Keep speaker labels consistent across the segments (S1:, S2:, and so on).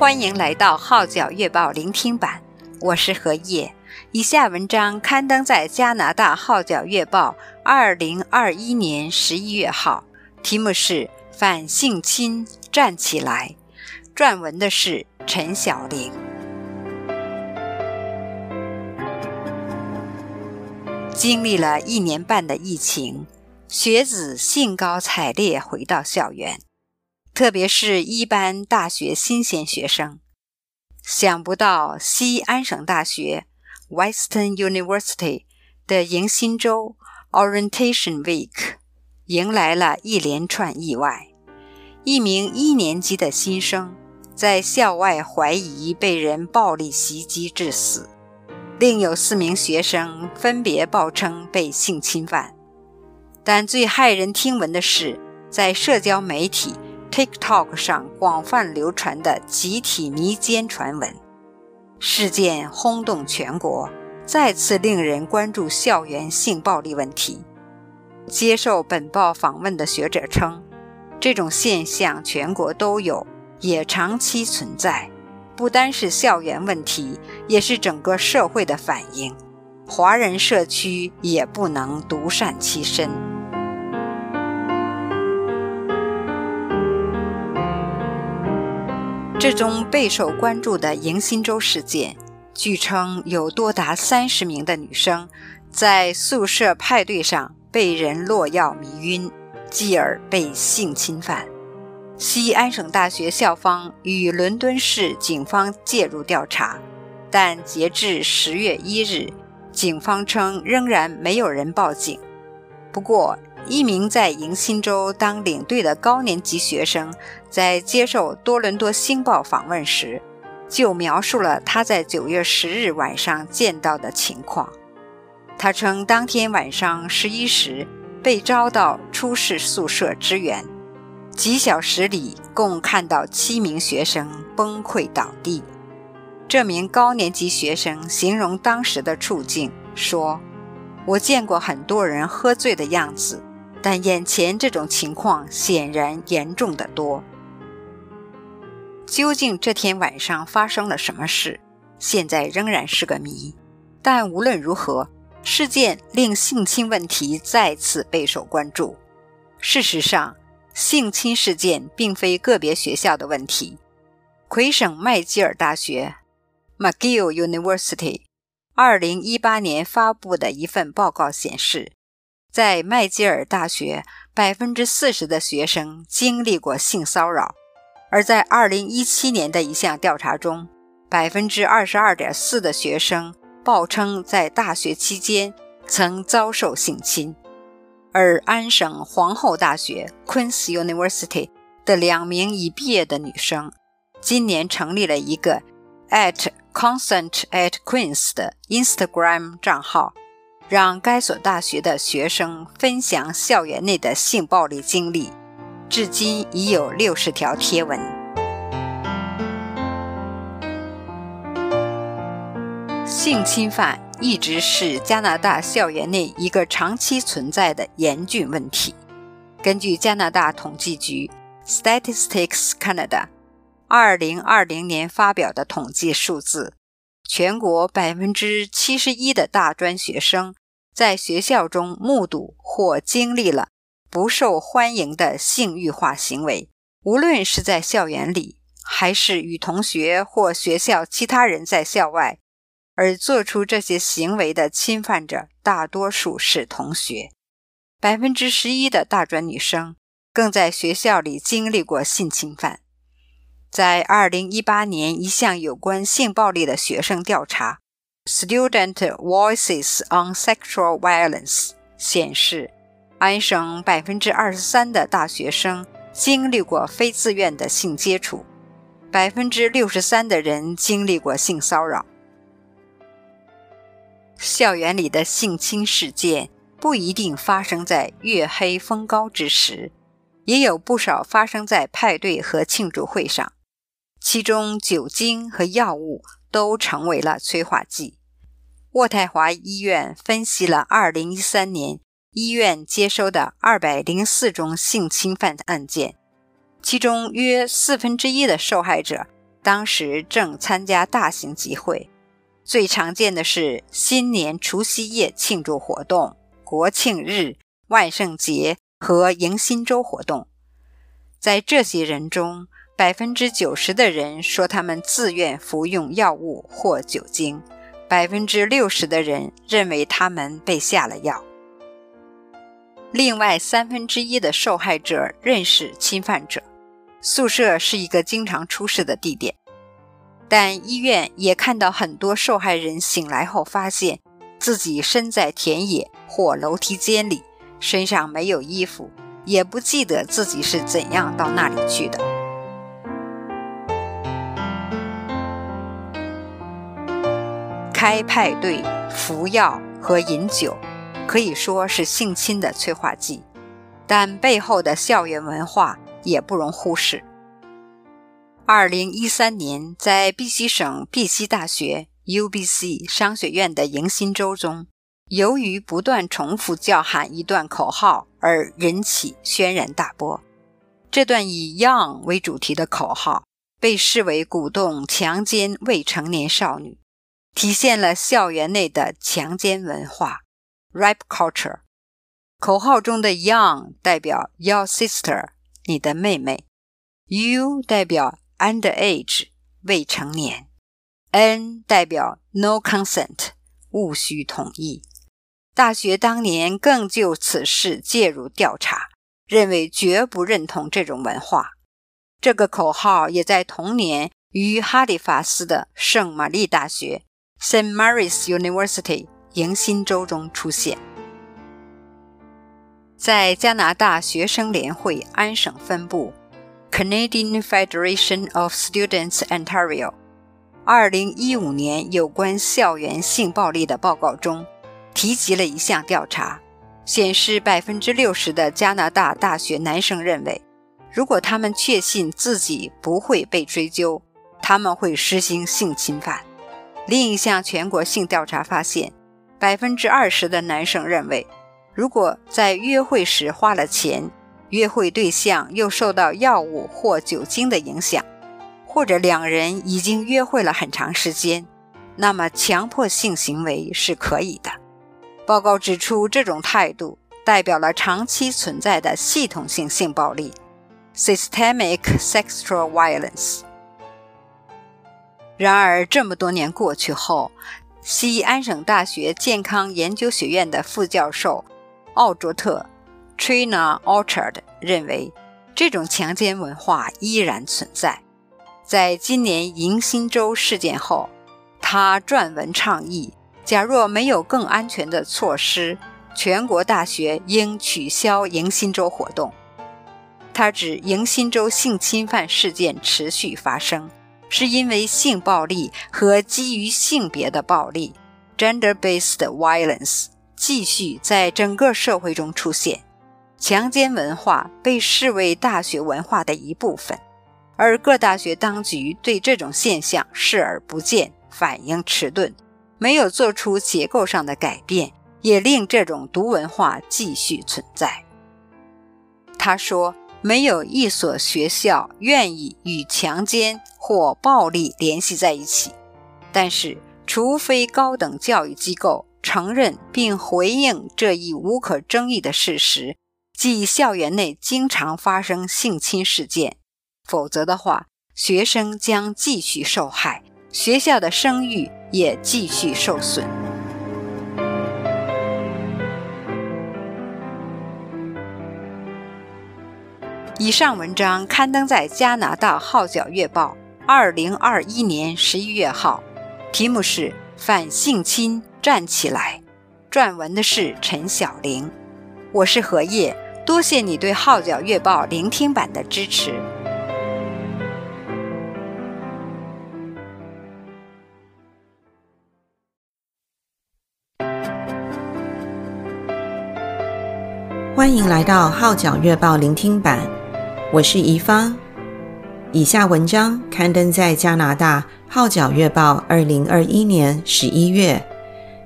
S1: 欢迎来到《号角月报》聆听版，我是何叶。以下文章刊登在加拿大《号角月报》二零二一年十一月号，题目是《反性侵站起来》，撰文的是陈晓玲。经历了一年半的疫情，学子兴高采烈回到校园，特别是一般大学新鲜学生。想不到西安省大学 （Western University） 的迎新周 （Orientation Week） 迎来了一连串意外。一名一年级的新生在校外怀疑被人暴力袭击致死，另有四名学生分别报称被性侵犯。但最骇人听闻的是，在社交媒体 TikTok 上广泛流传的集体迷奸传闻，事件轰动全国，再次令人关注校园性暴力问题。接受本报访问的学者称，这种现象全国都有，也长期存在，不单是校园问题，也是整个社会的反应。华人社区也不能独善其身。这宗备受关注的迎新周事件，据称有多达三十名的女生在宿舍派对上被人落药迷晕，继而被性侵犯。西安省大学校方与伦敦市警方介入调查，但截至十月一日，警方称仍然没有人报警。不过，一名在迎新周当领队的高年级学生，在接受多伦多星报访问时，就描述了他在九月十日晚上见到的情况。他称，当天晚上十一时被招到出事宿舍支援，几小时里共看到七名学生崩溃倒地。这名高年级学生形容当时的处境说：“我见过很多人喝醉的样子。”但眼前这种情况显然严重得多。究竟这天晚上发生了什么事，现在仍然是个谜。但无论如何，事件令性侵问题再次备受关注。事实上，性侵事件并非个别学校的问题。魁省麦吉尔大学 （McGill University） 二零一八年发布的一份报告显示，在麦吉尔大学，百分之四十的学生经历过性骚扰；而在二零一七年的一项调查中，百分之二十二点四的学生报称在大学期间曾遭受性侵。而安省皇后大学 （Queen's University） 的两名已毕业的女生，今年成立了一个 at consent at Queen's 的 Instagram 账号。让该所大学的学生分享校园内的性暴力经历，至今已有六十条贴文。性侵犯一直是加拿大校园内一个长期存在的严峻问题。根据加拿大统计局 （Statistics Canada） 二零二零年发表的统计数字，全国百分之七十一的大专学生。在学校中目睹或经历了不受欢迎的性欲化行为，无论是在校园里，还是与同学或学校其他人在校外，而做出这些行为的侵犯者，大多数是同学。百分之十一的大专女生更在学校里经历过性侵犯。在二零一八年一项有关性暴力的学生调查。Student Voices on Sexual Violence 显示，安省百分之二十三的大学生经历过非自愿的性接触，百分之六十三的人经历过性骚扰。校园里的性侵事件不一定发生在月黑风高之时，也有不少发生在派对和庆祝会上，其中酒精和药物。都成为了催化剂。渥太华医院分析了2013年医院接收的204宗性侵犯案件，其中约四分之一的受害者当时正参加大型集会，最常见的是新年除夕夜庆祝活动、国庆日、万圣节和迎新周活动。在这些人中，百分之九十的人说他们自愿服用药物或酒精，百分之六十的人认为他们被下了药。另外三分之一的受害者认识侵犯者。宿舍是一个经常出事的地点，但医院也看到很多受害人醒来后发现自己身在田野或楼梯间里，身上没有衣服，也不记得自己是怎样到那里去的。开派对、服药和饮酒，可以说是性侵的催化剂，但背后的校园文化也不容忽视。二零一三年，在碧溪省碧溪大学 （UBC） 商学院的迎新周中，由于不断重复叫喊一段口号而引起轩然大波。这段以 “Young” 为主题的口号被视为鼓动强奸未成年少女。体现了校园内的强奸文化 （rape culture）。口号中的 “young” 代表 “your sister”，你的妹妹；“you” 代表 “underage”，未成年；“n” 代表 “no consent”，勿需同意。大学当年更就此事介入调查，认为绝不认同这种文化。这个口号也在同年于哈利法斯的圣玛丽大学。St. Mary's University 迎新周中出现，在加拿大学生联会安省分部 Canadian Federation of Students Ontario，二零一五年有关校园性暴力的报告中，提及了一项调查，显示百分之六十的加拿大大学男生认为，如果他们确信自己不会被追究，他们会实行性侵犯。另一项全国性调查发现，百分之二十的男生认为，如果在约会时花了钱，约会对象又受到药物或酒精的影响，或者两人已经约会了很长时间，那么强迫性行为是可以的。报告指出，这种态度代表了长期存在的系统性性暴力 （systemic sexual violence）。然而，这么多年过去后，西安省大学健康研究学院的副教授奥卓特 （Trina Orchard） 认为，这种强奸文化依然存在。在今年迎新周事件后，他撰文倡议：假若没有更安全的措施，全国大学应取消迎新周活动。他指迎新周性侵犯事件持续发生。是因为性暴力和基于性别的暴力 （gender-based violence） 继续在整个社会中出现，强奸文化被视为大学文化的一部分，而各大学当局对这种现象视而不见，反应迟钝，没有做出结构上的改变，也令这种毒文化继续存在。他说。没有一所学校愿意与强奸或暴力联系在一起，但是，除非高等教育机构承认并回应这一无可争议的事实，即校园内经常发生性侵事件，否则的话，学生将继续受害，学校的声誉也继续受损。以上文章刊登在加拿大《号角月报》二零二一年十一月号，题目是“反性侵站起来”，撰文的是陈晓玲。我是何叶，多谢你对《号角月报》聆听版的支持。
S2: 欢迎来到《号角月报》聆听版。我是怡芳。以下文章刊登在加拿大《号角月报》二零二一年十一月，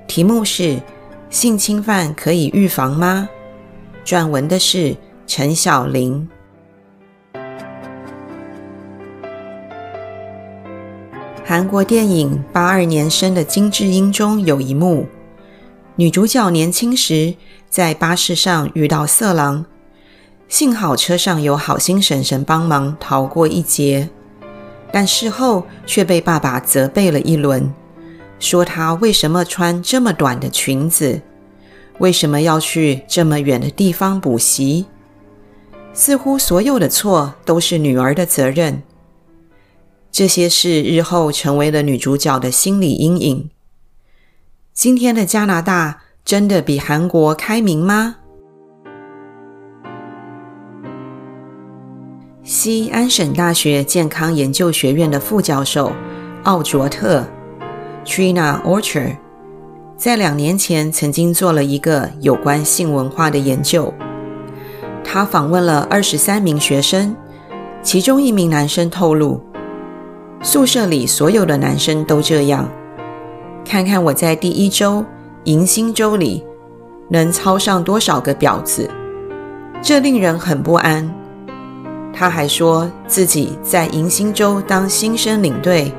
S2: 题目是“性侵犯可以预防吗？”撰文的是陈晓玲。韩国电影《八二年生的金智英》中有一幕，女主角年轻时在巴士上遇到色狼，幸好车上有好心婶婶帮忙逃过一劫，但事后却被爸爸责备了一轮，说她为什么穿这么短的裙子，为什么要去这么远的地方补习，似乎所有的错都是女儿的责任。这些事日后成为了女主角的心理阴影。今天的加拿大真的比韩国开明吗？西安省大学健康研究学院的副教授奥卓特 （Trina Orchard） 在两年前曾经做了一个有关性文化的研究。他访问了二十三名学生，其中一名男生透露，宿舍里所有的男生都这样。看看我在第一周迎新周里能操上多少个婊子，这令人很不安。他还说自己在迎新周当新生领队，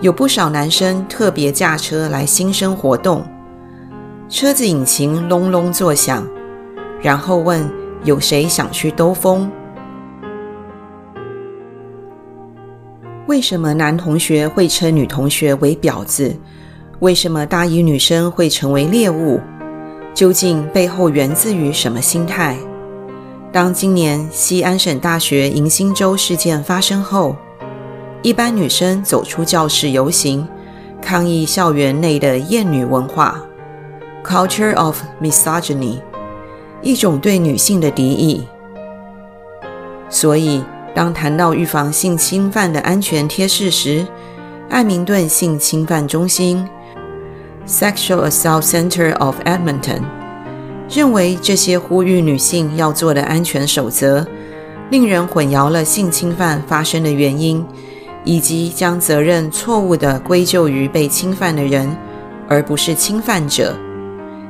S2: 有不少男生特别驾车来新生活动，车子引擎隆隆作响，然后问有谁想去兜风。为什么男同学会称女同学为婊子？为什么大一女生会成为猎物？究竟背后源自于什么心态？当今年西安省大学迎新周事件发生后，一班女生走出教室游行，抗议校园内的厌女文化 （culture of misogyny），一种对女性的敌意。所以，当谈到预防性侵犯的安全贴士时，艾明顿性侵犯中心 （Sexual Assault Center of Edmonton） 认为这些呼吁女性要做的安全守则，令人混淆了性侵犯发生的原因，以及将责任错误地归咎于被侵犯的人，而不是侵犯者，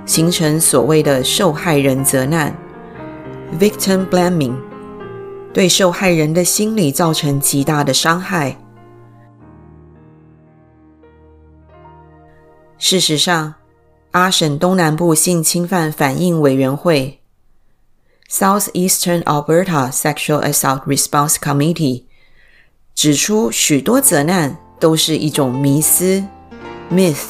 S2: 形成所谓的受害人责难 （victim blaming）。对受害人的心理造成极大的伤害。事实上，阿省东南部性侵犯反应委员会 （Southeastern Alberta Sexual Assault Response Committee） 指出，许多责难都是一种迷思 （myth），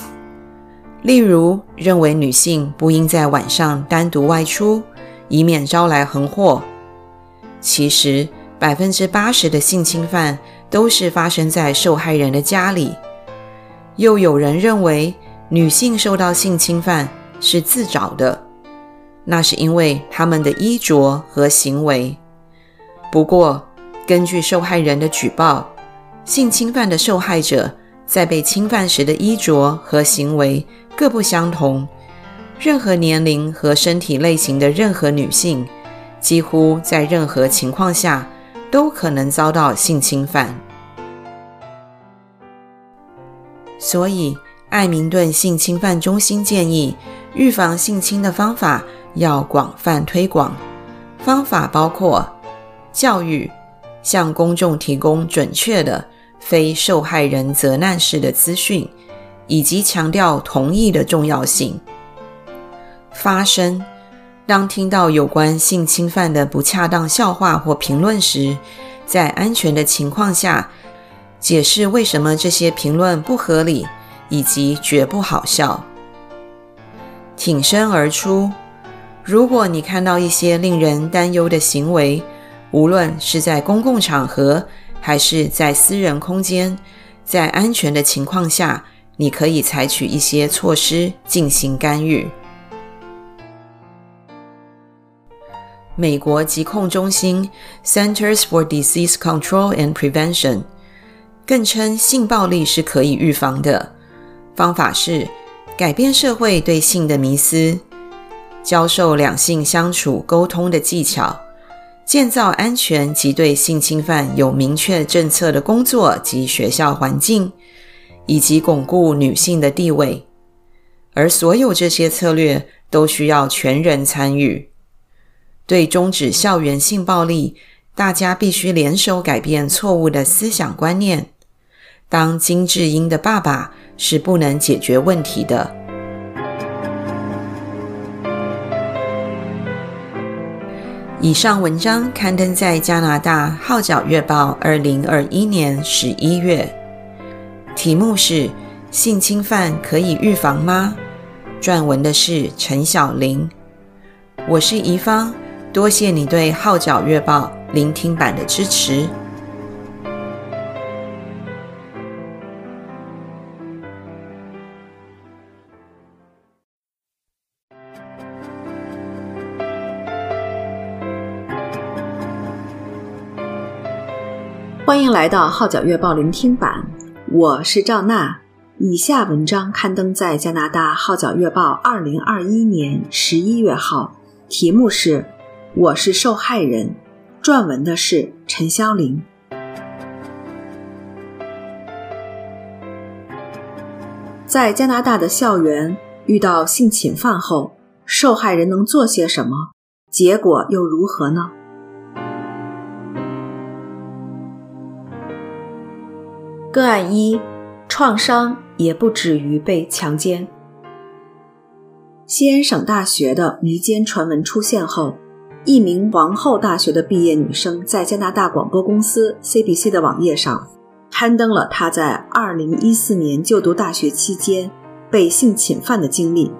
S2: 例如认为女性不应在晚上单独外出，以免招来横祸。其实，百分之八十的性侵犯都是发生在受害人的家里。又有人认为，女性受到性侵犯是自找的，那是因为她们的衣着和行为。不过，根据受害人的举报，性侵犯的受害者在被侵犯时的衣着和行为各不相同。任何年龄和身体类型的任何女性。几乎在任何情况下都可能遭到性侵犯，所以艾明顿性侵犯中心建议，预防性侵的方法要广泛推广。方法包括教育，向公众提供准确的非受害人责难式的资讯，以及强调同意的重要性。发声。当听到有关性侵犯的不恰当笑话或评论时，在安全的情况下，解释为什么这些评论不合理以及绝不好笑。挺身而出。如果你看到一些令人担忧的行为，无论是在公共场合还是在私人空间，在安全的情况下，你可以采取一些措施进行干预。美国疾控中心 （Centers for Disease Control and Prevention） 更称性暴力是可以预防的，方法是改变社会对性的迷思，教授两性相处沟通的技巧，建造安全及对性侵犯有明确政策的工作及学校环境，以及巩固女性的地位。而所有这些策略都需要全人参与。对终止校园性暴力，大家必须联手改变错误的思想观念。当金智英的爸爸是不能解决问题的。以上文章刊登在加拿大《号角月报》二零二一年十一月，题目是“性侵犯可以预防吗？”撰文的是陈小玲。我是宜芳，多谢你对《号角月报》聆听版的支持。
S3: 欢迎来到《号角月报》聆听版，我是赵娜。以下文章刊登在加拿大《号角月报》二零二一年十一月号，题目是《我是受害人》，撰文的是陈潇林。在加拿大的校园遇到性侵犯后，受害人能做些什么？结果又如何呢？个案一：创伤也不止于被强奸。西安省大学的迷奸传闻出现后，一名皇后大学的毕业女生在加拿大广播公司 CBC 的网页上刊登了她在2014年就读大学期间被性侵犯的经历。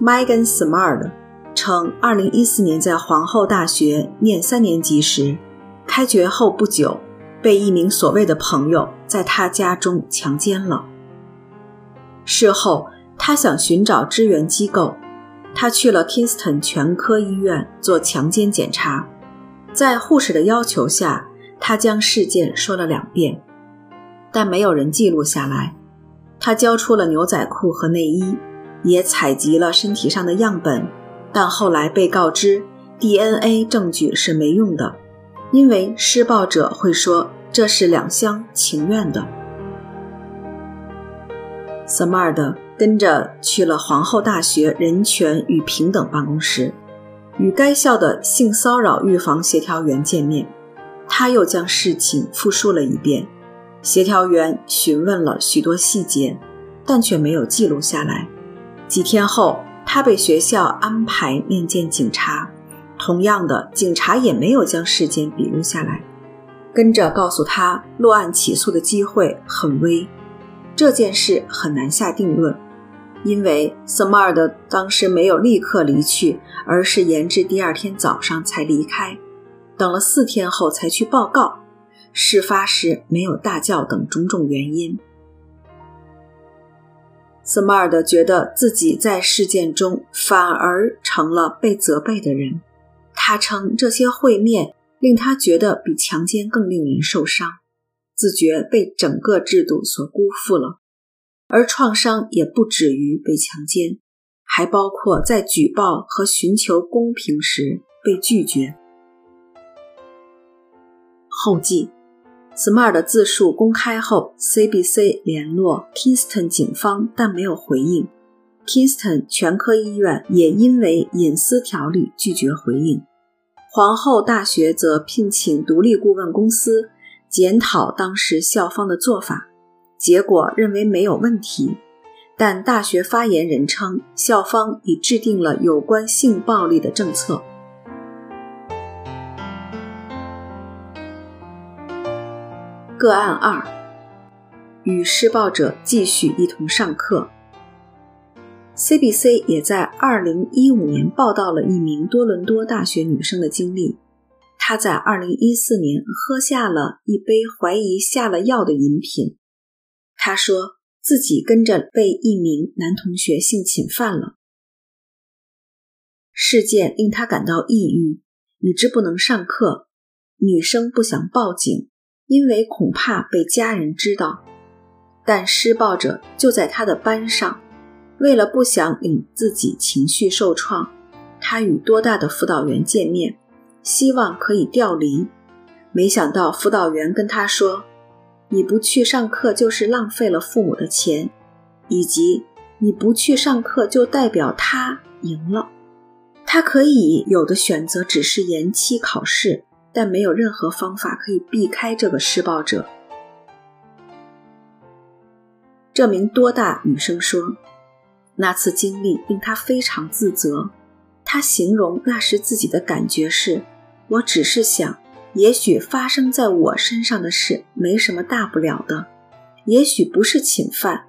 S3: Megan Smart 称，2014年在皇后大学念三年级时，开学后不久。被一名所谓的朋友在他家中强奸了。事后，他想寻找支援机构，他去了 Kingston 全科医院做强奸检查。在护士的要求下，他将事件说了两遍，但没有人记录下来。他交出了牛仔裤和内衣，也采集了身体上的样本，但后来被告知 DNA 证据是没用的。因为施暴者会说这是两厢情愿的。samad 跟着去了皇后大学人权与平等办公室，与该校的性骚扰预防协调员见面。他又将事情复述了一遍，协调员询问了许多细节，但却没有记录下来。几天后，他被学校安排面见警察。同样的，警察也没有将事件笔录下来，跟着告诉他落案起诉的机会很微，这件事很难下定论，因为 Samard 当时没有立刻离去，而是延至第二天早上才离开，等了四天后才去报告，事发时没有大叫等种种原因。Samard 觉得自己在事件中反而成了被责备的人。他称这些会面令他觉得比强奸更令人受伤，自觉被整个制度所辜负了，而创伤也不止于被强奸，还包括在举报和寻求公平时被拒绝。后记：Smart 的自述公开后，CBC 联络 Kingston 警方，但没有回应。Kingston 全科医院也因为隐私条例拒绝回应。皇后大学则聘请独立顾问公司检讨当时校方的做法，结果认为没有问题。但大学发言人称，校方已制定了有关性暴力的政策。个案二：与施暴者继续一同上课。CBC 也在2015年报道了一名多伦多大学女生的经历。她在2014年喝下了一杯怀疑下了药的饮品。她说自己跟着被一名男同学性侵犯了。事件令她感到抑郁，以致不能上课。女生不想报警，因为恐怕被家人知道。但施暴者就在她的班上。为了不想令自己情绪受创，他与多大的辅导员见面，希望可以调离。没想到辅导员跟他说：“你不去上课就是浪费了父母的钱，以及你不去上课就代表他赢了。他可以有的选择只是延期考试，但没有任何方法可以避开这个施暴者。这名多大女生说：“那次经历令他非常自责。他形容那时自己的感觉是：我只是想，也许发生在我身上的事没什么大不了的，也许不是侵犯。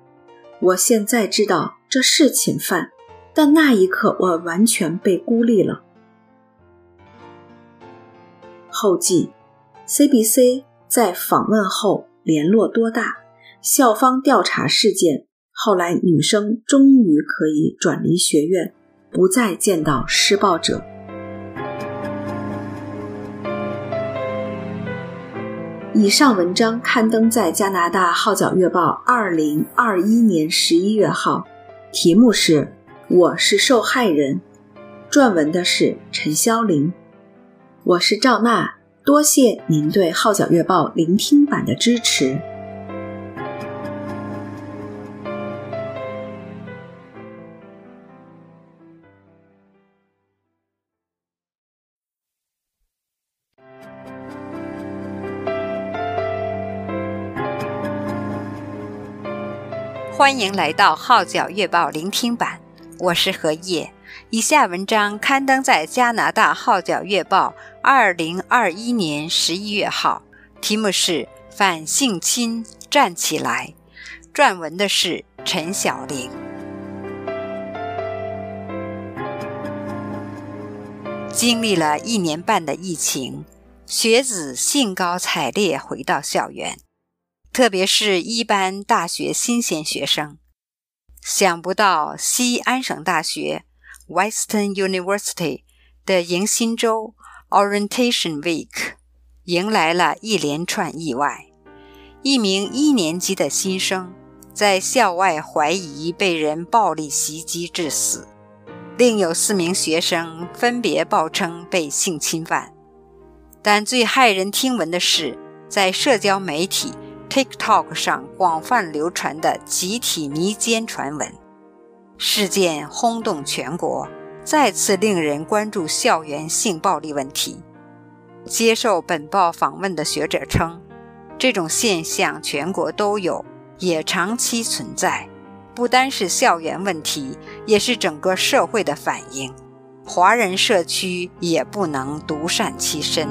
S3: 我现在知道这是侵犯，但那一刻我完全被孤立了。”后记：CBC 在访问后联络多大。校方调查事件，后来女生终于可以转离学院，不再见到施暴者。以上文章刊登在加拿大《号角月报》二零二一年十一月号，题目是《我是受害人》，撰文的是陈潇琳。我是赵娜，多谢您对《号角月报》聆听版的支持。
S1: 欢迎来到《号角月报》聆听版，我是何叶。以下文章刊登在加拿大《号角月报》二零二一年十一月号，题目是《反性侵站起来》，撰文的是陈小玲。经历了一年半的疫情，学子兴高采烈回到校园。特别是一般大学新鲜学生，想不到西安省大学 （Western University） 的迎新周 （Orientation Week） 迎来了一连串意外。一名一年级的新生在校外怀疑被人暴力袭击致死，另有四名学生分别报称被性侵犯。但最骇人听闻的是，在社交媒体。TikTok 上广泛流传的集体迷奸传闻，事件轰动全国，再次令人关注校园性暴力问题。接受本报访问的学者称，这种现象全国都有，也长期存在，不单是校园问题，也是整个社会的反应。华人社区也不能独善其身。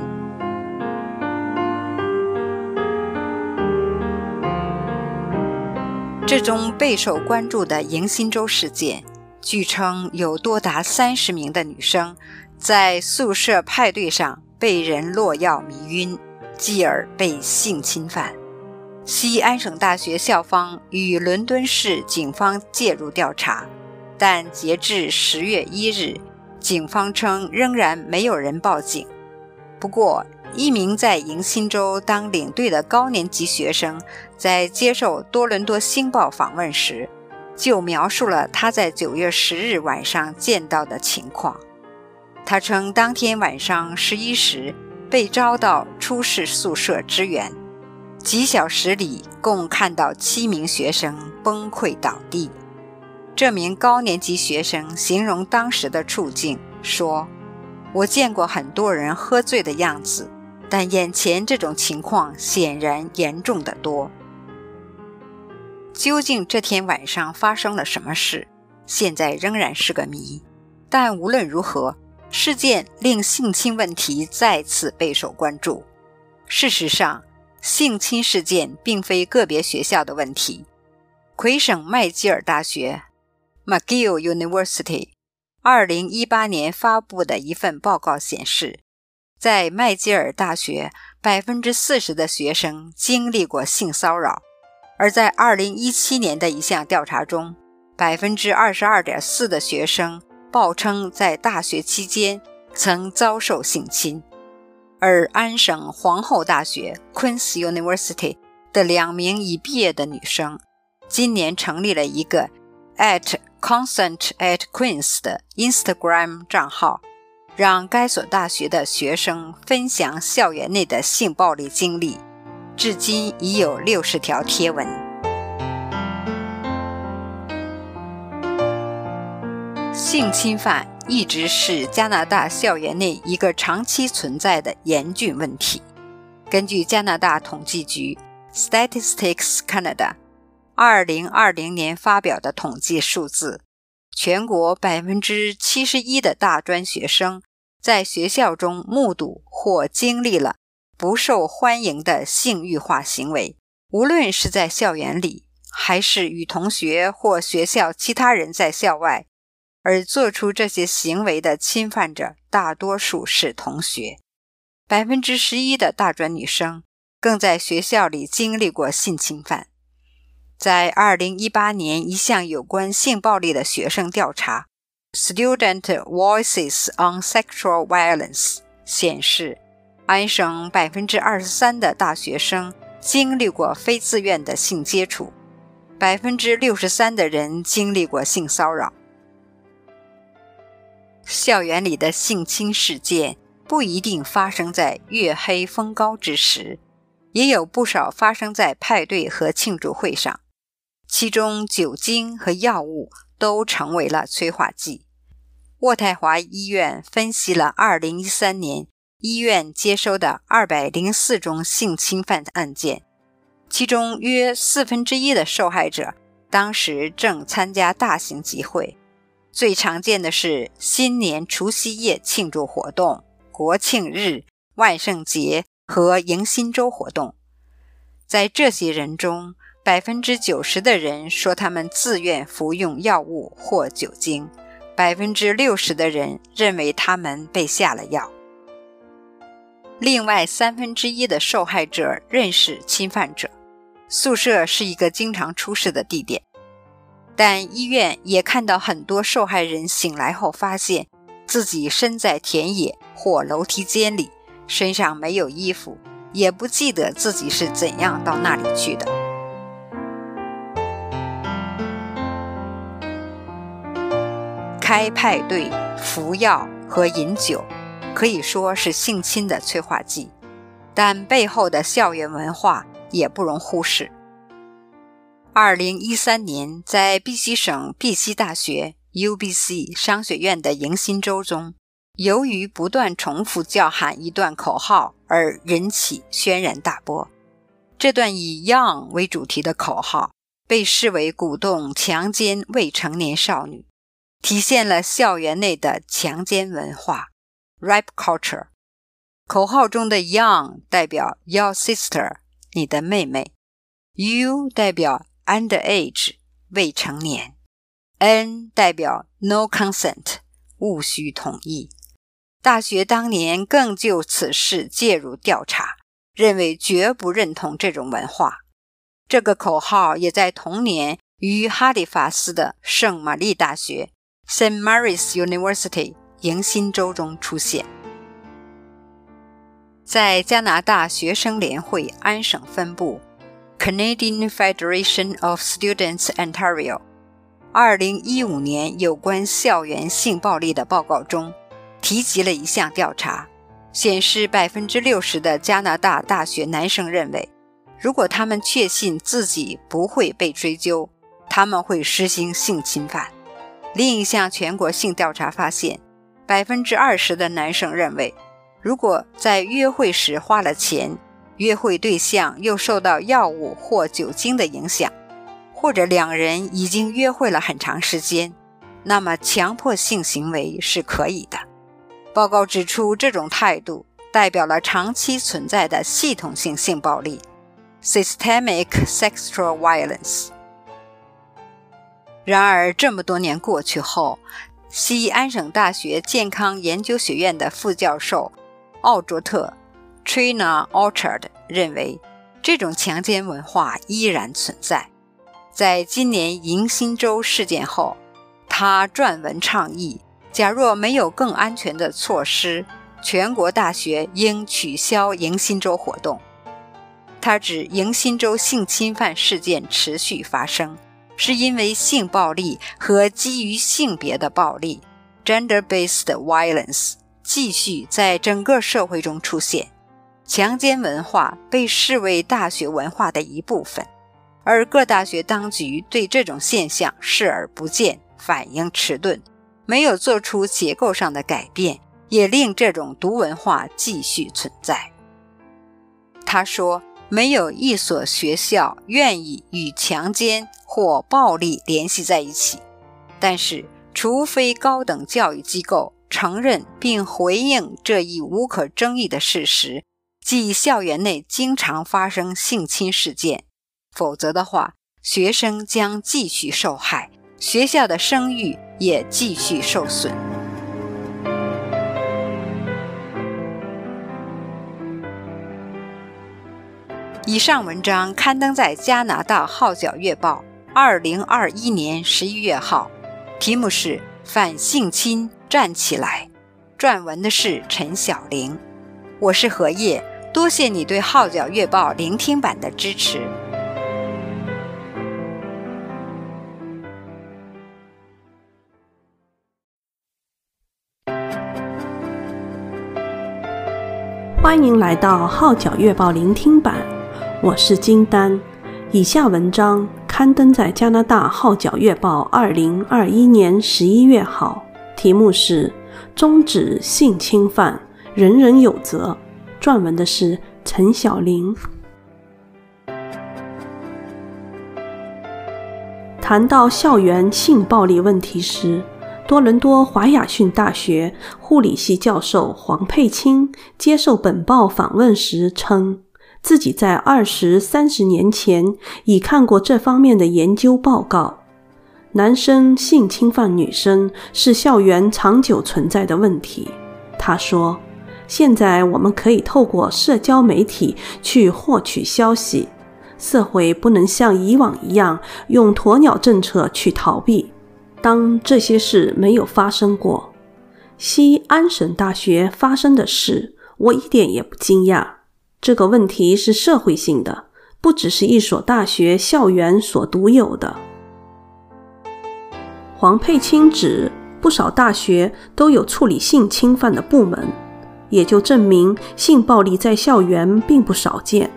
S1: 这宗备受关注的迎新周事件，据称有多达三十名的女生在宿舍派对上被人落药迷晕，继而被性侵犯。西安省大学校方与伦敦市警方介入调查，但截至十月一日，警方称仍然没有人报警。不过，一名在迎新周当领队的高年级学生，在接受多伦多星报访问时，就描述了他在九月十日晚上见到的情况。他称，当天晚上十一时被招到出事宿舍支援，几小时里共看到七名学生崩溃倒地。这名高年级学生形容当时的处境，说：“我见过很多人喝醉的样子。”但眼前这种情况显然严重得多。究竟这天晚上发生了什么事，现在仍然是个谜。但无论如何，事件令性侵问题再次备受关注。事实上，性侵事件并非个别学校的问题。魁省麦吉尔大学 （McGill University） 二零一八年发布的一份报告显示。在麦吉尔大学，百分之四十的学生经历过性骚扰；而在二零一七年的一项调查中，百分之二十二点四的学生报称在大学期间曾遭受性侵。而安省皇后大学 （Queen's University） 的两名已毕业的女生，今年成立了一个 at consent at Queen's 的 Instagram 账号。让该所大学的学生分享校园内的性暴力经历，至今已有六十条贴文。性侵犯一直是加拿大校园内一个长期存在的严峻问题。根据加拿大统计局 （Statistics Canada） 二零二零年发表的统计数字，全国百分之七十一的大专学生在学校中目睹或经历了不受欢迎的性欲化行为，无论是在校园里，还是与同学或学校其他人在校外。而做出这些行为的侵犯者，大多数是同学。百分之十一的大专女生更在学校里经历过性侵犯。在二零一八年一项有关性暴力的学生调查 （Student Voices on Sexual Violence） 显示，安省百分之二十三的大学生经历过非自愿的性接触，百分之六十三的人经历过性骚扰。校园里的性侵事件不一定发生在月黑风高之时，也有不少发生在派对和庆祝会上，其中酒精和药物都成为了催化剂。渥太华医院分析了2013年医院接收的204宗性侵犯案件，其中约四分之一的受害者当时正参加大型集会。最常见的是新年除夕夜庆祝活动、国庆日、万圣节和迎新周活动。在这些人中，百分之九十的人说他们自愿服用药物或酒精，百分之六十的人认为他们被下了药。另外三分之一的受害者认识侵犯者。宿舍是一个经常出事的地点。但医院也看到很多受害人醒来后发现自己身在田野或楼梯间里，身上没有衣服，也不记得自己是怎样到那里去的。开派对、服药和饮酒可以说是性侵的催化剂，但背后的校园文化也不容忽视。二零一三年，在宾夕省宾夕大学 （UBC） 商学院的迎新周中，由于不断重复叫喊一段口号而引起轩然大波。这段以 “Young” 为主题的口号被视为鼓动强奸未成年少女，体现了校园内的强奸文化 （Rape Culture）。口号中的 “Young” 代表 “Your Sister”，你的妹妹；“You” 代表 Underage 未成年，N 代表 No consent 勿需同意。大学当年更就此事介入调查，认为绝不认同这种文化。这个口号也在同年于哈利法斯的圣玛丽大学 （Saint Mary's University） 迎新周中出现。在加拿大学生联会安省分部。Canadian Federation of Students Ontario，二零一五年有关校园性暴力的报告中，提及了一项调查，显示百分之六十的加拿大大学男生认为，如果他们确信自己不会被追究，他们会实行性侵犯。另一项全国性调查发现，百分之二十的男生认为，如果在约会时花了钱，约会对象又受到药物或酒精的影响，或者两人已经约会了很长时间，那么强迫性行为是可以的。报告指出，这种态度代表了长期存在的系统性性暴力 （systemic sexual violence）。然而，这么多年过去后，西安省大学健康研究学院的副教授奥卓特。Trina Orchard 认为，这种强奸文化依然存在。在今年迎新周事件后，他撰文倡议：假若没有更安全的措施，全国大学应取消迎新周活动。他指迎新周性侵犯事件持续发生，是因为性暴力和基于性别的暴力 （gender-based violence） 继续在整个社会中出现。强奸文化被视为大学文化的一部分，而各大学当局对这种现象视而不见，反应迟钝，没有做出结构上的改变，也令这种毒文化继续存在。他说，没有一所学校愿意与强奸或暴力联系在一起，但是，除非高等教育机构承认并回应这一无可争议的事实，即校园内经常发生性侵事件，否则的话，学生将继续受害，学校的声誉也继续受损。以上文章刊登在加拿大《号角月报》二零二一年十一月号，题目是《反性侵站起来》，撰文的是陈晓玲。我是何叶，多谢你对《号角月报》聆听版的支持。
S4: 欢迎来到《号角月报》聆听版，我是金丹。以下文章刊登在加拿大《号角月报》二零二一年十一月号，题目是“终止性侵犯，人人有责”。撰文的是陈晓玲。谈到校园性暴力问题时，多伦多华雅逊大学护理系教授黄佩清接受本报访问时称，自己在二十三十年前已看过这方面的研究报告。男生性侵犯女生是校园长久存在的问题。他说：“现在我们可以透过社交媒体去获取消息，社会不能像以往一样用鸵鸟政策去逃避。”当这些事没有发生过，西安省大学发生的事，我一点也不惊讶。这个问题是社会性的，不只是一所大学校园所独有的。黄佩清指，不少大学都有处理性侵犯的部门，也就证明性暴力在校园并不少见，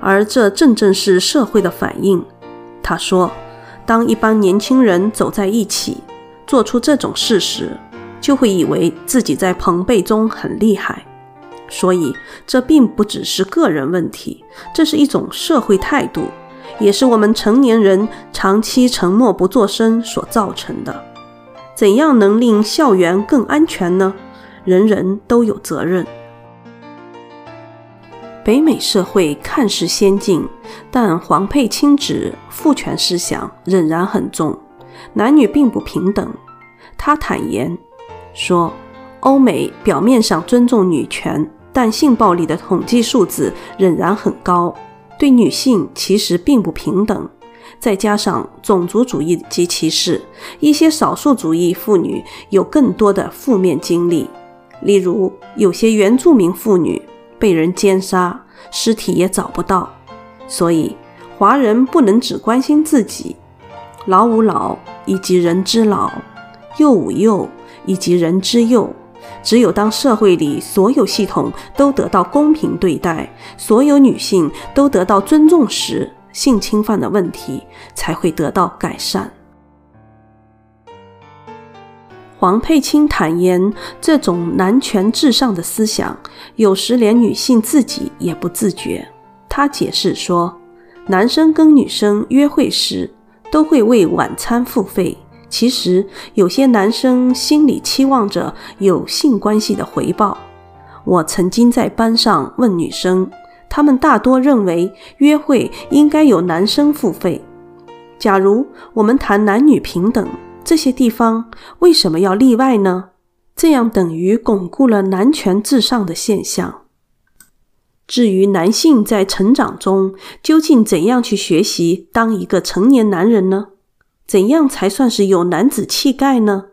S4: 而这正正是社会的反应。他说。当一帮年轻人走在一起，做出这种事时，就会以为自己在朋辈中很厉害。所以，这并不只是个人问题，这是一种社会态度，也是我们成年人长期沉默不作声所造成的。怎样能令校园更安全呢？人人都有责任。北美社会看似先进，但黄佩亲指父权思想仍然很重，男女并不平等。他坦言说，欧美表面上尊重女权，但性暴力的统计数字仍然很高，对女性其实并不平等。再加上种族主义及歧视，一些少数族裔妇女有更多的负面经历，例如有些原住民妇女。被人奸杀，尸体也找不到，所以华人不能只关心自己，老吾老以及人之老，幼吾幼以及人之幼。只有当社会里所有系统都得到公平对待，所有女性都得到尊重时，性侵犯的问题才会得到改善。黄佩清坦言，这种男权至上的思想，有时连女性自己也不自觉。他解释说，男生跟女生约会时都会为晚餐付费，其实有些男生心里期望着有性关系的回报。我曾经在班上问女生，她们大多认为约会应该有男生付费。假如我们谈男女平等，这些地方为什么要例外呢？这样等于巩固了男权至上的现象。至于男性在成长中究竟怎样去学习当一个成年男人呢？怎样才算是有男子气概呢？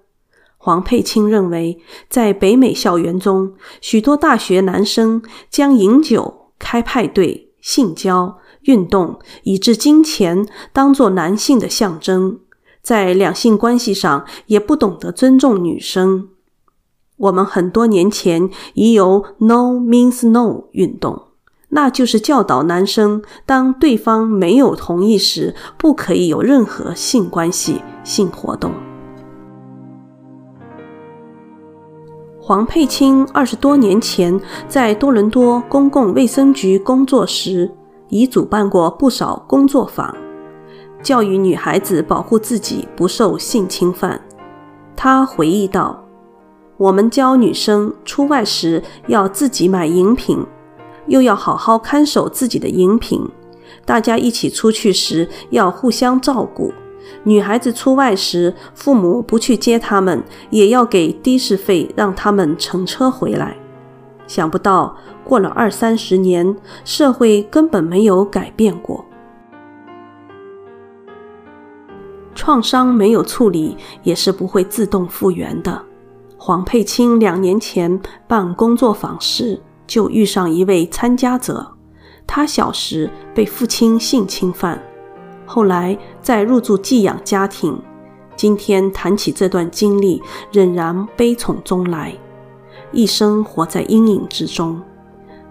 S4: 黄佩清认为，在北美校园中，许多大学男生将饮酒、开派对、性交、运动，以至金钱当作男性的象征。在两性关系上也不懂得尊重女生。我们很多年前已有 “No means no” 运动，那就是教导男生，当对方没有同意时，不可以有任何性关系、性活动。黄佩清二十多年前在多伦多公共卫生局工作时，已主办过不少工作坊，教育女孩子保护自己不受性侵犯。她回忆道：“我们教女生出外时要自己买饮品，又要好好看守自己的饮品。大家一起出去时要互相照顾。”女孩子出外时，父母不去接她们，也要给的士费，让她们乘车回来。想不到过了二三十年，社会根本没有改变过。创伤没有处理，也是不会自动复原的。黄佩清两年前办工作坊时，就遇上一位参加者，他小时被父亲性侵犯。后来再入住寄养家庭，今天谈起这段经历，仍然悲从中来，一生活在阴影之中。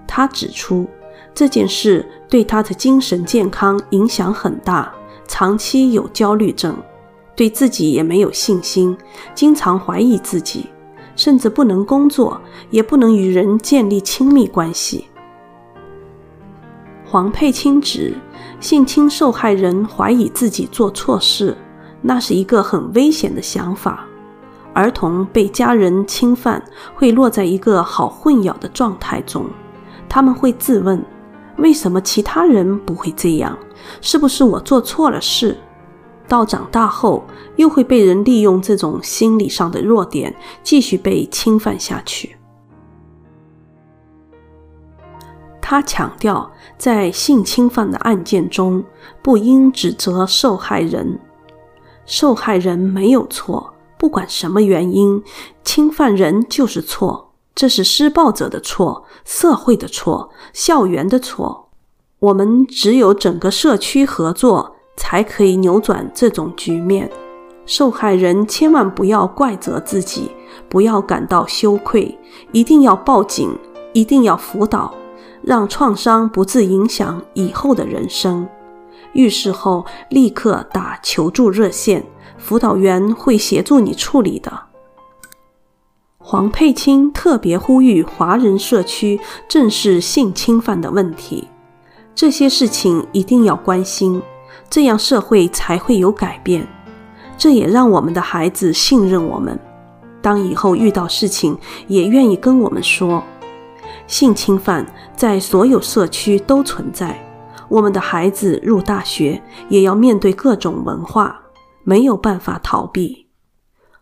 S4: 他指出，这件事对他的精神健康影响很大，长期有焦虑症，对自己也没有信心，经常怀疑自己，甚至不能工作，也不能与人建立亲密关系。黄佩清指，性侵受害人怀疑自己做错事，那是一个很危险的想法。儿童被家人侵犯，会落在一个好混淆的状态中。他们会自问：为什么其他人不会这样？是不是我做错了事？到长大后，又会被人利用这种心理上的弱点，继续被侵犯下去。他强调，在性侵犯的案件中，不应指责受害人。受害人没有错，不管什么原因，侵犯人就是错。这是施暴者的错，社会的错，校园的错。我们只有整个社区合作，才可以扭转这种局面。受害人千万不要怪责自己，不要感到羞愧，一定要报警，一定要辅导。让创伤不致影响以后的人生。遇事后立刻打求助热线，辅导员会协助你处理的。黄佩清特别呼吁华人社区正视性侵犯的问题，这些事情一定要关心，这样社会才会有改变。这也让我们的孩子信任我们，当以后遇到事情也愿意跟我们说。性侵犯在所有社区都存在，我们的孩子入大学也要面对各种文化，没有办法逃避。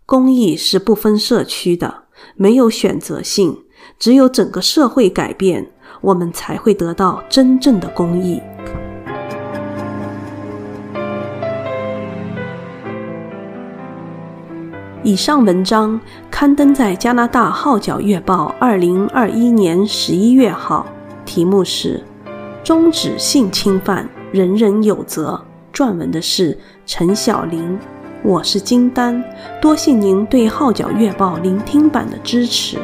S4: 公益是不分社区的，没有选择性，只有整个社会改变，我们才会得到真正的公益。以上文章刊登在加拿大《号角月报》二零二一年十一月号，题目是《终止性侵犯，人人有责》。撰文的是陈晓玲。我是金丹，多谢您对《号角月报》聆听版的支持。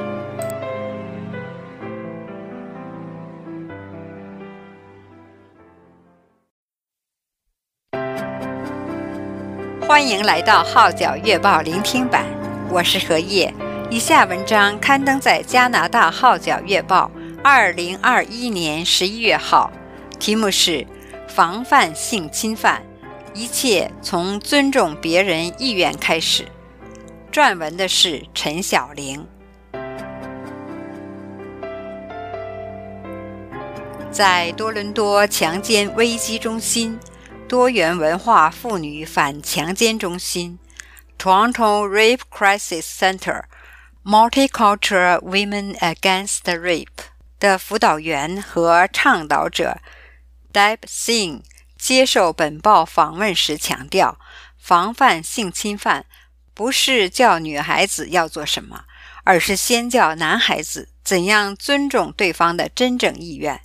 S1: 欢迎来到《号角月报》聆听版，我是何叶。以下文章刊登在加拿大《号角月报》二零二一年十一月号，题目是“防范性侵犯，一切从尊重别人意愿开始”。撰文的是陈晓玲。在多伦多强奸危机中心。多元文化妇女反强奸中心 （Toronto Rape Crisis Center, Multicultural Women Against Rape） 的辅导员和倡导者 Deb Singh 接受本报访问时强调，防范性侵犯不是叫女孩子要做什么，而是先教男孩子怎样尊重对方的真正意愿，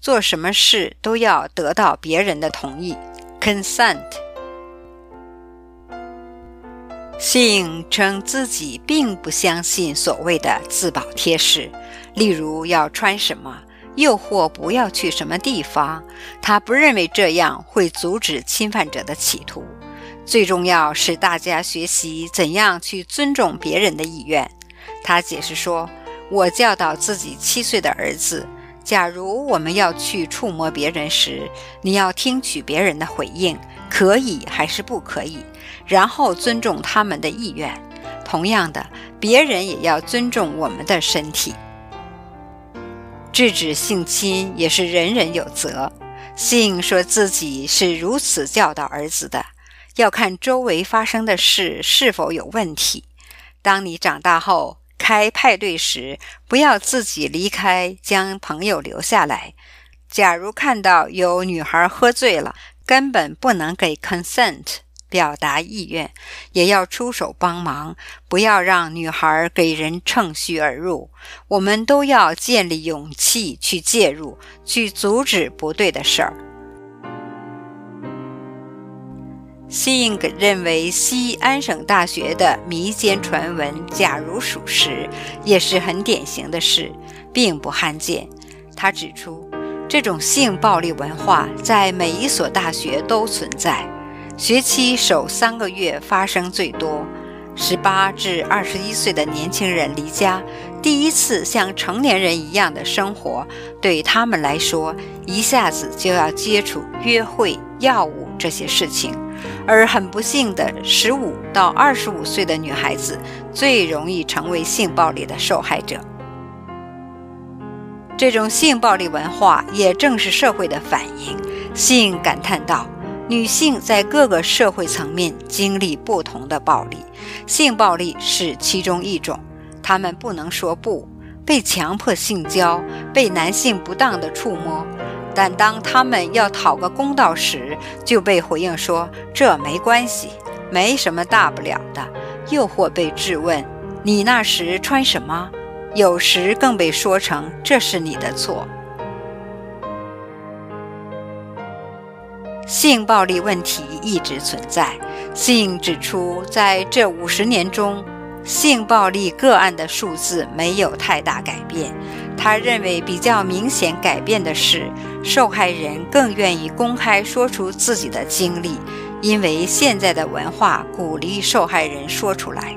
S1: 做什么事都要得到别人的同意。Consent。信称自己并不相信所谓的自保贴士，例如要穿什么，又或不要去什么地方。他不认为这样会阻止侵犯者的企图。最重要是大家学习怎样去尊重别人的意愿。他解释说：“我教导自己七岁的儿子，假如我们要去触摸别人时，你要听取别人的回应，可以还是不可以，然后尊重他们的意愿。同样的，别人也要尊重我们的身体。制止性侵也是人人有责。”性说自己是如此教导儿子的，要看周围发生的事是否有问题。当你长大后，开派对时，不要自己离开，将朋友留下来。假如看到有女孩喝醉了，根本不能给 consent 表达意愿，也要出手帮忙，不要让女孩给人趁虚而入。我们都要建立勇气去介入，去阻止不对的事儿。Sing 认为西安省大学的迷奸传闻，假如属实，也是很典型的事，并不罕见。他指出，这种性暴力文化在每一所大学都存在，学期首三个月发生最多。十八至二十一岁的年轻人离家，第一次像成年人一样的生活，对他们来说，一下子就要接触约会、药物这些事情。而很不幸的，十五到二十五岁的女孩子最容易成为性暴力的受害者。这种性暴力文化也正是社会的反应。性感叹道：“女性在各个社会层面经历不同的暴力，性暴力是其中一种。她们不能说不，被强迫性交，被男性不当的触摸。”但当他们要讨个公道时，就被回应说这没关系，没什么大不了的。又或被质问：“你那时穿什么？”有时更被说成这是你的错。性暴力问题一直存在。性指出，在这五十年中，性暴力个案的数字没有太大改变。他认为比较明显改变的是，受害人更愿意公开说出自己的经历，因为现在的文化鼓励受害人说出来。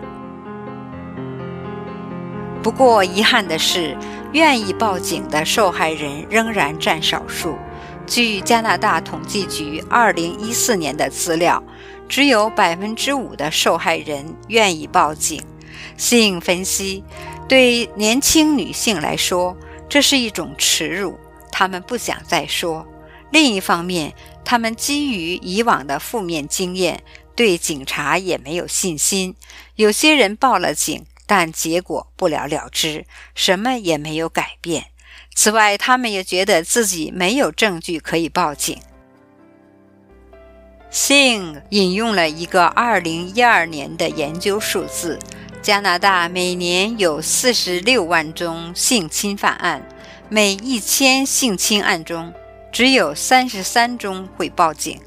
S1: 不过遗憾的是，愿意报警的受害人仍然占少数。据加拿大统计局2014年的资料，只有百分之五的受害人愿意报警。性分析。对年轻女性来说，这是一种耻辱，她们不想再说。另一方面，她们基于以往的负面经验，对警察也没有信心。有些人报了警，但结果不了了之，什么也没有改变。此外，他们也觉得自己没有证据可以报警。Sing 引用了一个2012年的研究数字。加拿大每年有四十六万宗性侵犯案，每一千性侵案中只有三十三宗会报警，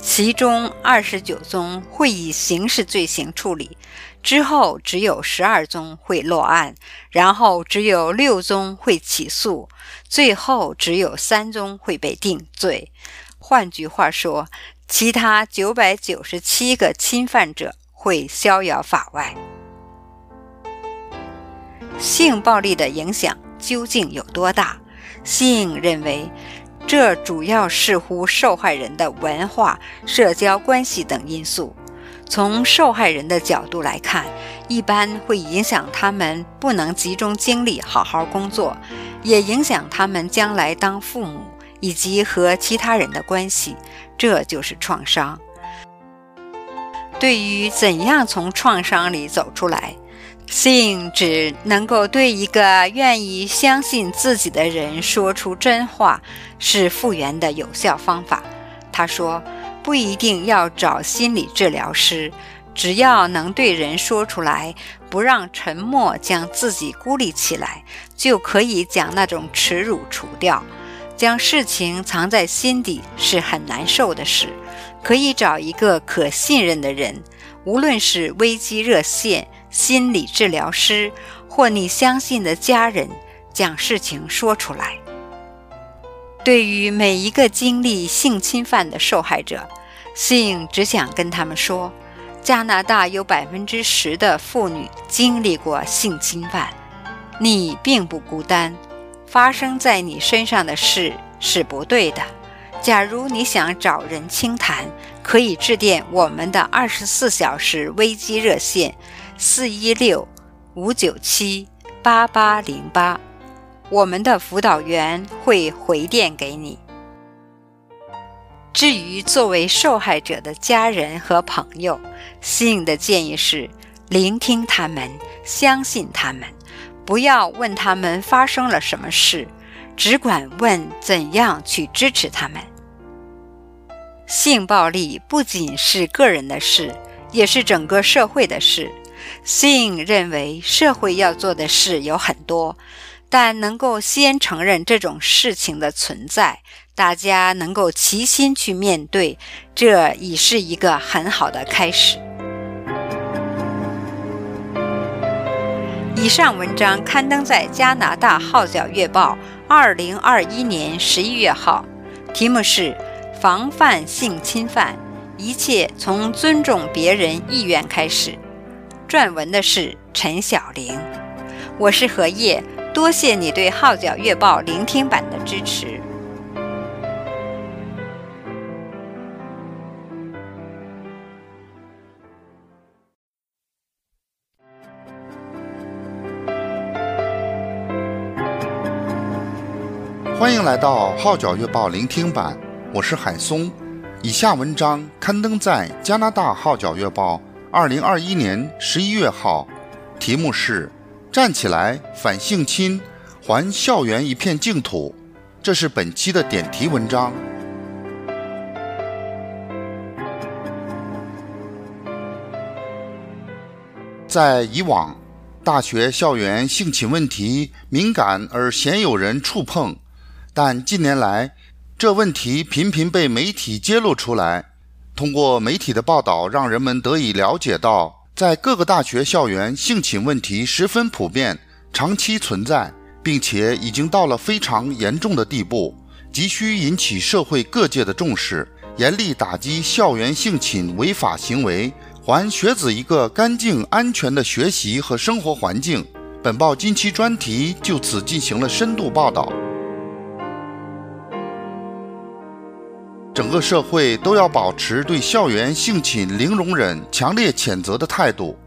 S1: 其中二十九宗会以刑事罪行处理，之后只有十二宗会落案，然后只有六宗会起诉，最后只有三宗会被定罪。换句话说，其他九百九十七个侵犯者会逍遥法外。性暴力的影响究竟有多大？性认为，这主要视乎受害人的文化、社交关系等因素。从受害人的角度来看，一般会影响他们不能集中精力好好工作，也影响他们将来当父母以及和其他人的关系。这就是创伤。对于怎样从创伤里走出来？信只能够对一个愿意相信自己的人说出真话，是复原的有效方法。他说，不一定要找心理治疗师，只要能对人说出来，不让沉默将自己孤立起来，就可以将那种耻辱除掉。将事情藏在心底是很难受的事，可以找一个可信任的人，无论是危机热线。心理治疗师或你相信的家人，将事情说出来。对于每一个经历性侵犯的受害者，性只想跟他们说：加拿大有百分之十的妇女经历过性侵犯，你并不孤单。发生在你身上的事是不对的。假如你想找人倾谈，可以致电我们的二十四小时危机热线：四一六五九七八八零八。我们的辅导员会回电给你。至于作为受害者的家人和朋友，信的建议是：聆听他们，相信他们，不要问他们发生了什么事，只管问怎样去支持他们。性暴力不仅是个人的事，也是整个社会的事。性认为社会要做的事有很多，但能够先承认这种事情的存在，大家能够齐心去面对，这已是一个很好的开始。以上文章刊登在加拿大《号角月报》二零二一年十一月号，题目是“防范性侵犯，一切从尊重别人意愿开始”。撰文的是陈晓玲，我是何叶，多谢你对《号角月报》聆听版的支持。
S5: 欢迎来到《号角月报》聆听版，我是海松。以下文章刊登在加拿大《号角月报》二零二一年十一月号，题目是“站起来反性侵，还校园一片净土”。这是本期的点题文章。在以往，大学校园性侵问题敏感而鲜有人触碰。但近年来，这问题频频被媒体揭露出来。通过媒体的报道，让人们得以了解到，在各个大学校园，性侵问题十分普遍、长期存在，并且已经到了非常严重的地步，急需引起社会各界的重视，严厉打击校园性侵违法行为，还学子一个干净安全的学习和生活环境。本报近期专题就此进行了深度报道。整个社会都要保持对校园性侵零容忍、强烈谴责的态度。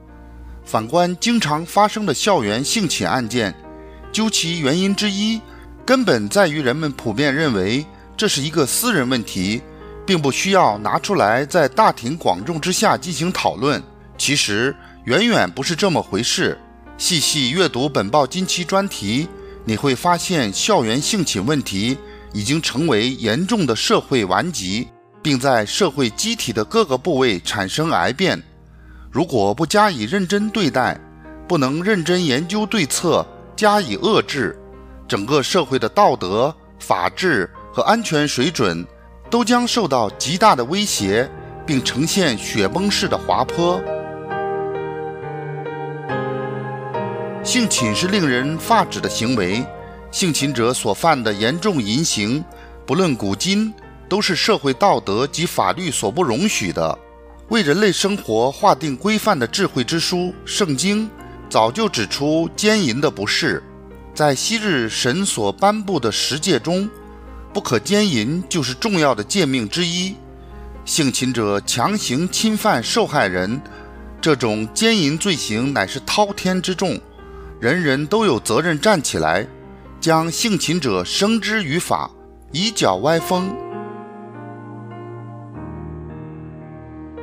S5: 反观经常发生的校园性侵案件，究其原因之一，根本在于人们普遍认为这是一个私人问题，并不需要拿出来在大庭广众之下进行讨论。其实远远不是这么回事。细细阅读本报近期专题，你会发现校园性侵问题。已经成为严重的社会顽疾，并在社会机体的各个部位产生癌变。如果不加以认真对待，不能认真研究对策，加以遏制，整个社会的道德、法治和安全水准都将受到极大的威胁，并呈现雪崩式的滑坡。性侵是令人发指的行为。性侵者所犯的严重淫行，不论古今，都是社会道德及法律所不容许的。为人类生活划定规范的智慧之书《圣经》，早就指出奸淫的不是。在昔日神所颁布的十诫中，不可奸淫就是重要的诫命之一。性侵者强行侵犯受害人，这种奸淫罪行乃是滔天之重，人人都有责任站起来。将性侵者绳之于法，以剿歪风。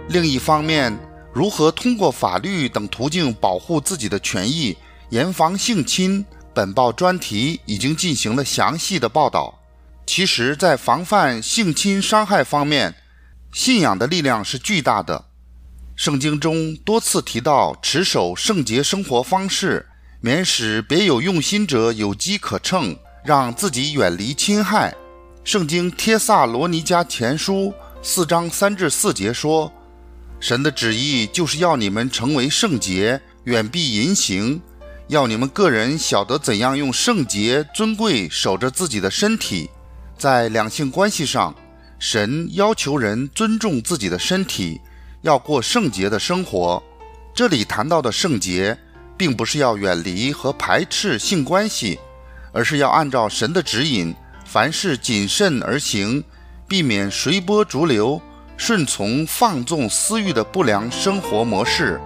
S5: 另一方面，如何通过法律等途径保护自己的权益，严防性侵，本报专题已经进行了详细的报道。其实，在防范性侵伤害方面，信仰的力量是巨大的。圣经中多次提到持守圣洁生活方式。免使别有用心者有机可乘，让自己远离侵害。圣经帖撒罗尼迦前书四章三至四节说：“神的旨意就是要你们成为圣洁，远避淫行；要你们个人晓得怎样用圣洁尊贵守着自己的身体。在两性关系上，神要求人尊重自己的身体，要过圣洁的生活。这里谈到的圣洁，并不是要远离和排斥性关系，而是要按照神的指引，凡事谨慎而行，避免随波逐流、顺从放纵私欲的不良生活模式。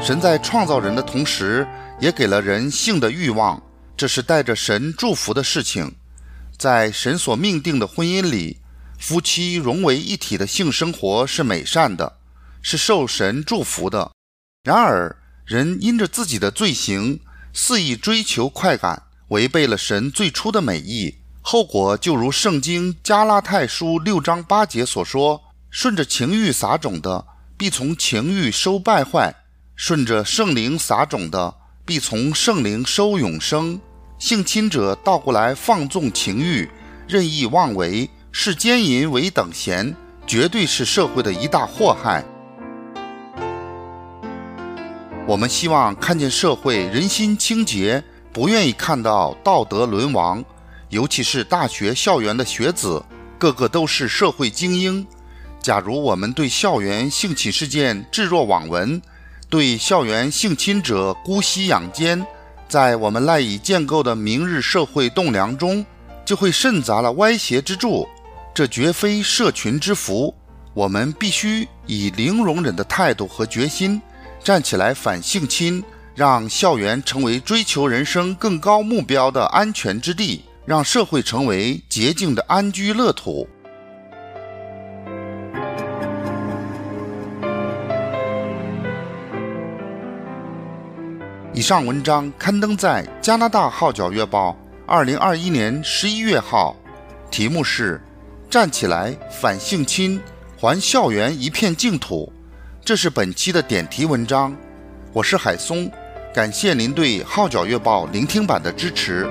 S5: 神在创造人的同时，也给了人性的欲望，这是带着神祝福的事情。在神所命定的婚姻里，夫妻融为一体的性生活是美善的，是受神祝福的。然而，人因着自己的罪行，肆意追求快感，违背了神最初的美意，后果就如圣经加拉太书六章八节所说：“顺着情欲撒种的，必从情欲收败坏。”顺着圣灵撒种的，必从圣灵收永生；性侵者倒过来放纵情欲，任意妄为，视奸淫为等闲，绝对是社会的一大祸害。我们希望看见社会人心清洁，不愿意看到道德沦亡。尤其是大学校园的学子，个个都是社会精英。假如我们对校园性侵事件置若罔闻，对校园性侵者姑息养奸，在我们赖以建构的明日社会栋梁中，就会渗杂了歪斜之柱。这绝非社群之福。我们必须以零容忍的态度和决心，站起来反性侵，让校园成为追求人生更高目标的安全之地，让社会成为洁净的安居乐土。以上文章刊登在加拿大《号角月报》二零二一年十一月号，题目是“站起来反性侵，还校园一片净土”。这是本期的点题文章。我是海松，感谢您对《号角月报》聆听版的支持。